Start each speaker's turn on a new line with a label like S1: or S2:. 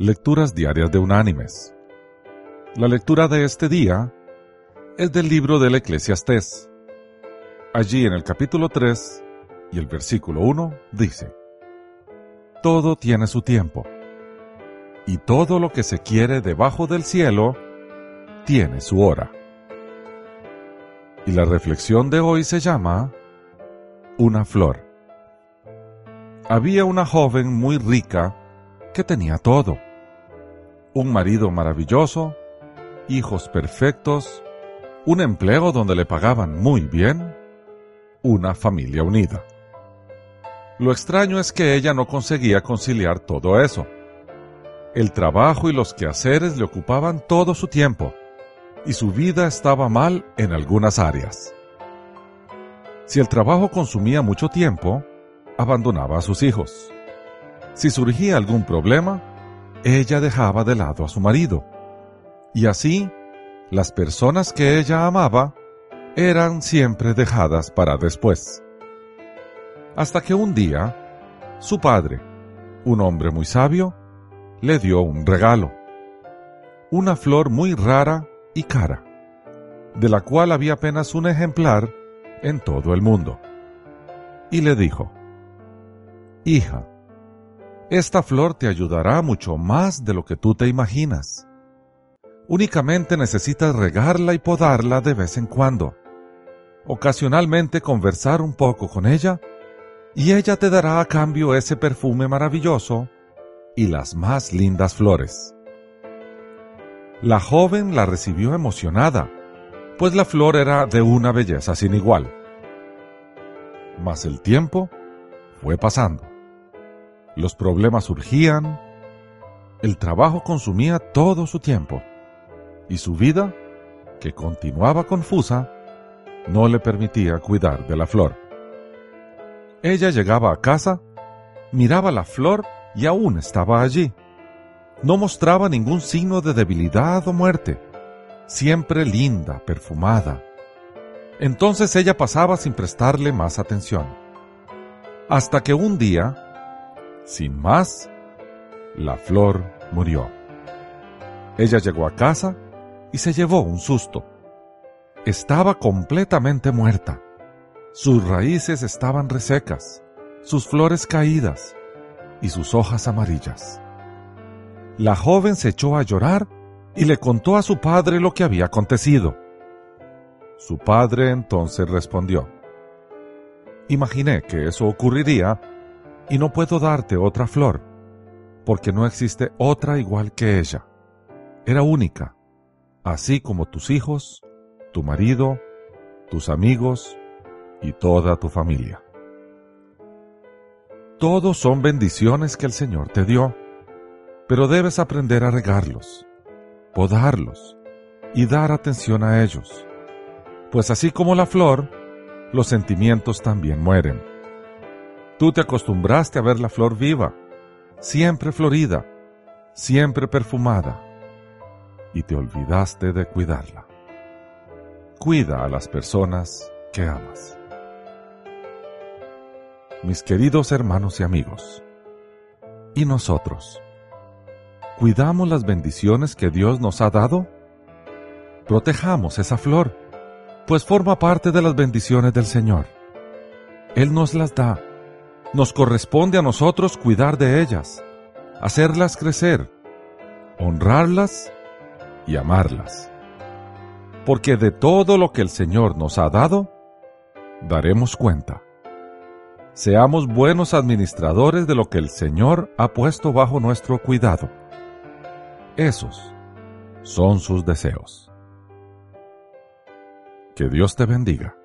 S1: Lecturas Diarias de Unánimes. La lectura de este día es del libro del Eclesiastés. Allí en el capítulo 3 y el versículo 1 dice, Todo tiene su tiempo, y todo lo que se quiere debajo del cielo tiene su hora. Y la reflexión de hoy se llama Una flor. Había una joven muy rica que tenía todo un marido maravilloso, hijos perfectos, un empleo donde le pagaban muy bien, una familia unida. Lo extraño es que ella no conseguía conciliar todo eso. El trabajo y los quehaceres le ocupaban todo su tiempo, y su vida estaba mal en algunas áreas. Si el trabajo consumía mucho tiempo, abandonaba a sus hijos. Si surgía algún problema, ella dejaba de lado a su marido. Y así, las personas que ella amaba eran siempre dejadas para después. Hasta que un día, su padre, un hombre muy sabio, le dio un regalo. Una flor muy rara y cara, de la cual había apenas un ejemplar en todo el mundo. Y le dijo, Hija, esta flor te ayudará mucho más de lo que tú te imaginas. Únicamente necesitas regarla y podarla de vez en cuando. Ocasionalmente conversar un poco con ella y ella te dará a cambio ese perfume maravilloso y las más lindas flores. La joven la recibió emocionada, pues la flor era de una belleza sin igual. Mas el tiempo fue pasando los problemas surgían, el trabajo consumía todo su tiempo y su vida, que continuaba confusa, no le permitía cuidar de la flor. Ella llegaba a casa, miraba la flor y aún estaba allí. No mostraba ningún signo de debilidad o muerte, siempre linda, perfumada. Entonces ella pasaba sin prestarle más atención. Hasta que un día sin más, la flor murió. Ella llegó a casa y se llevó un susto. Estaba completamente muerta. Sus raíces estaban resecas, sus flores caídas y sus hojas amarillas. La joven se echó a llorar y le contó a su padre lo que había acontecido. Su padre entonces respondió, Imaginé que eso ocurriría y no puedo darte otra flor, porque no existe otra igual que ella. Era única, así como tus hijos, tu marido, tus amigos y toda tu familia. Todos son bendiciones que el Señor te dio, pero debes aprender a regarlos, podarlos y dar atención a ellos, pues así como la flor, los sentimientos también mueren Tú te acostumbraste a ver la flor viva, siempre florida, siempre perfumada, y te olvidaste de cuidarla. Cuida a las personas que amas. Mis queridos hermanos y amigos, ¿y nosotros? ¿Cuidamos las bendiciones que Dios nos ha dado? Protejamos esa flor, pues forma parte de las bendiciones del Señor. Él nos las da nos corresponde a nosotros cuidar de ellas, hacerlas crecer, honrarlas y amarlas. Porque de todo lo que el Señor nos ha dado, daremos cuenta. Seamos buenos administradores de lo que el Señor ha puesto bajo nuestro cuidado. Esos son sus deseos. Que Dios te bendiga.